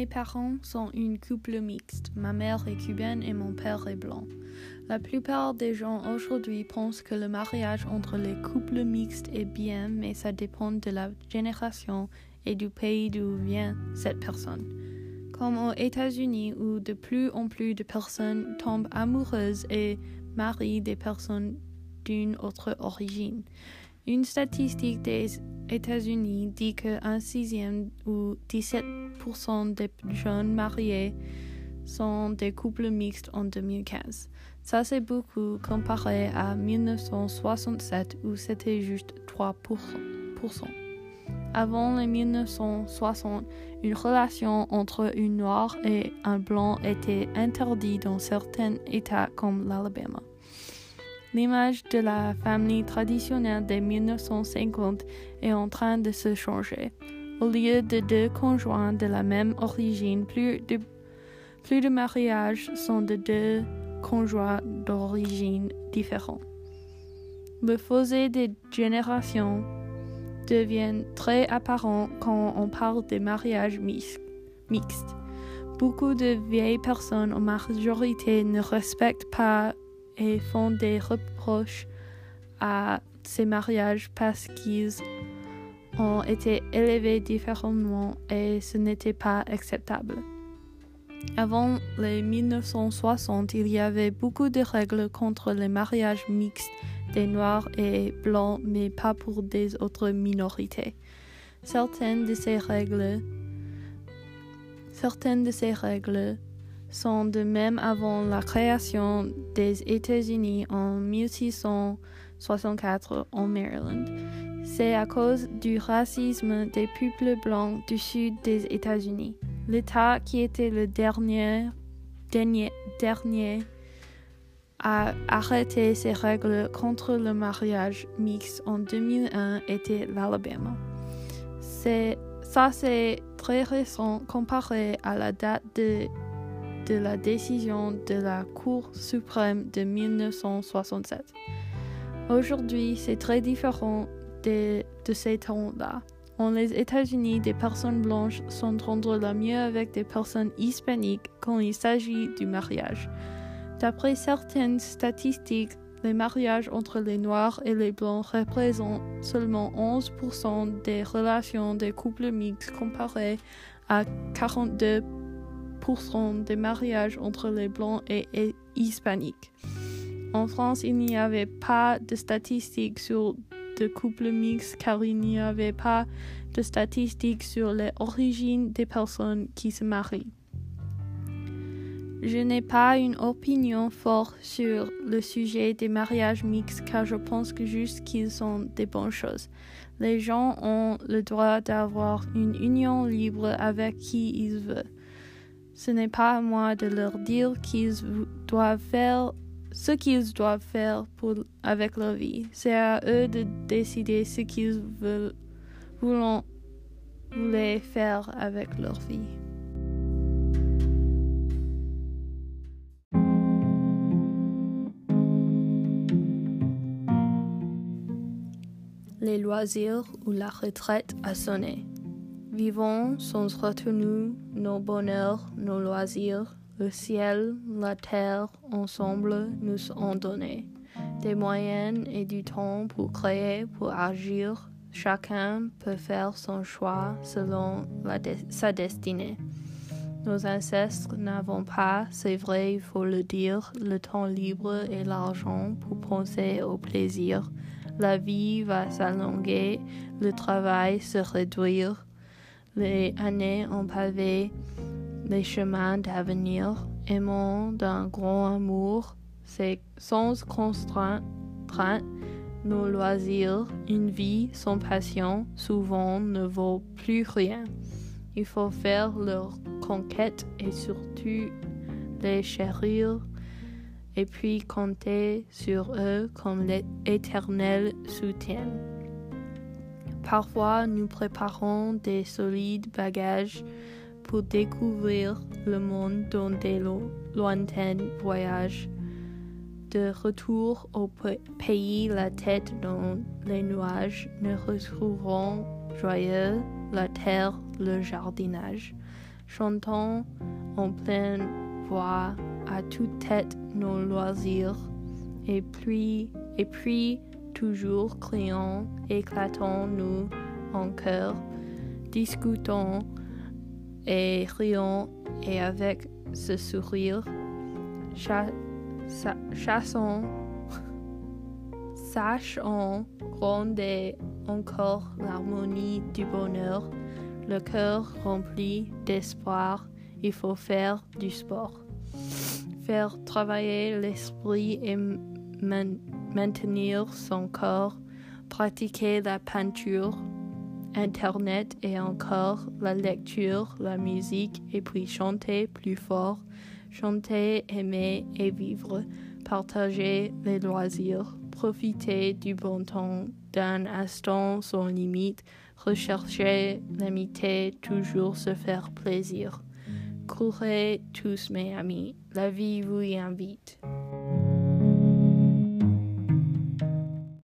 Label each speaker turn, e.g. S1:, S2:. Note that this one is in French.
S1: Mes parents sont une couple mixte. Ma mère est cubaine et mon père est blanc. La plupart des gens aujourd'hui pensent que le mariage entre les couples mixtes est bien, mais ça dépend de la génération et du pays d'où vient cette personne. Comme aux États-Unis où de plus en plus de personnes tombent amoureuses et marient des personnes d'une autre origine. Une statistique des États-Unis dit qu'un sixième ou 17% des jeunes mariés sont des couples mixtes en 2015. Ça, c'est beaucoup comparé à 1967 où c'était juste 3%. Avant les 1960, une relation entre une noire et un blanc était interdite dans certains États comme l'Alabama. L'image de la famille traditionnelle des 1950 est en train de se changer. Au lieu de deux conjoints de la même origine, plus de, plus de mariages sont de deux conjoints d'origine différente. Le fossé des générations devient très apparent quand on parle de mariages mixtes. Beaucoup de vieilles personnes en majorité ne respectent pas et font des reproches à ces mariages parce qu'ils ont été élevés différemment et ce n'était pas acceptable. Avant les 1960, il y avait beaucoup de règles contre les mariages mixtes des Noirs et Blancs, mais pas pour des autres minorités. Certaines de ces règles, certaines de ces règles sont de même avant la création des États-Unis en 1664 en Maryland. C'est à cause du racisme des peuples blancs du sud des États-Unis. L'État qui était le dernier, dernier, dernier à arrêter ces règles contre le mariage mixte en 2001 était l'Alabama. Ça, c'est très récent comparé à la date de de la décision de la Cour suprême de 1967. Aujourd'hui, c'est très différent de, de ces temps-là. En les États-Unis, des personnes blanches s'entendent la mieux avec des personnes hispaniques quand il s'agit du mariage. D'après certaines statistiques, les mariages entre les Noirs et les Blancs représentent seulement 11% des relations des couples mixtes comparé à 42% des mariages entre les blancs et, hispaniques. En France, il n'y avait pas de statistiques sur de couples mixtes car il n'y avait pas de statistiques sur les origines des personnes qui se marient. Je n'ai pas une opinion forte sur le sujet des mariages mixtes car je pense que juste qu'ils sont des bonnes choses. Les gens ont le droit d'avoir une union libre avec qui ils veulent. Ce n'est pas à moi de leur dire qu'ils doivent faire ce qu'ils doivent faire pour, avec leur vie. C'est à eux de décider ce qu'ils veulent, voulaient faire avec leur vie. Les loisirs ou la retraite a sonné. Vivons sans retenue nos bonheurs, nos loisirs, le ciel, la terre, ensemble nous ont donné des moyens et du temps pour créer, pour agir. Chacun peut faire son choix selon sa destinée. Nos ancêtres n'avons pas, c'est vrai, il faut le dire, le temps libre et l'argent pour penser au plaisir. La vie va s'allonger, le travail se réduire, les années ont pavé les chemins d'avenir, aimant d'un grand amour, sans constrainte, nos loisirs, une vie sans passion, souvent ne vaut plus rien. Il faut faire leur conquête et surtout les chérir et puis compter sur eux comme l'éternel soutien. Parfois, nous préparons des solides bagages pour découvrir le monde dans des lointains voyages. De retour au pays, la tête dans les nuages, nous retrouverons joyeux la terre, le jardinage. chantons en pleine voix à toute tête nos loisirs, et puis, et puis toujours criant, éclatons-nous en chœur, discutons et rions, et avec ce sourire, chassons, sachons gronder encore l'harmonie du bonheur, le cœur rempli d'espoir, il faut faire du sport. Faire travailler l'esprit et maintenir son corps, pratiquer la peinture, Internet et encore la lecture, la musique et puis chanter plus fort, chanter, aimer et vivre, partager les loisirs, profiter du bon temps d'un instant sans limite, rechercher l'amitié, toujours se faire plaisir. Courez tous mes amis, la vie vous y invite.